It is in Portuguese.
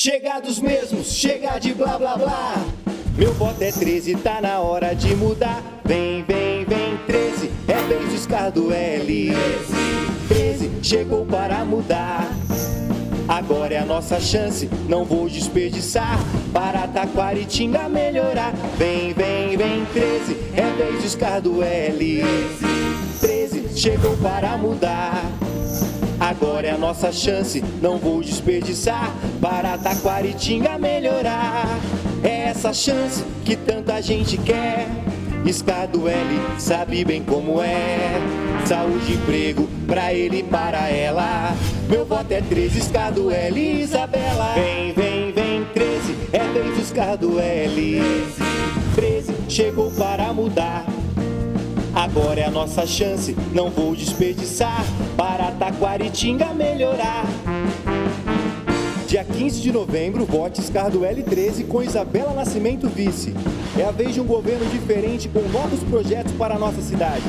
Chega dos mesmos, chega de blá blá blá. Meu voto é 13, tá na hora de mudar. Vem, vem, vem, 13, é vez do L. 13, chegou para mudar. Agora é a nossa chance, não vou desperdiçar. Para Taquaritinga melhorar. Vem, vem, vem, 13, é vez do L. 13, chegou para mudar. Agora é a nossa chance, não vou desperdiçar para Taquaritinga melhorar. É essa chance que tanta gente quer. Escado L sabe bem como é. Saúde emprego pra ele e para ela. Meu voto é 13, Escado L, Isabela. Vem, vem, vem, 13, é vez do Escado L. 13, chegou para mudar. Agora é a nossa chance, não vou desperdiçar para Taquaritinga melhorar. Dia 15 de novembro, vote Escardo L13 com Isabela Nascimento vice. É a vez de um governo diferente com novos projetos para a nossa cidade.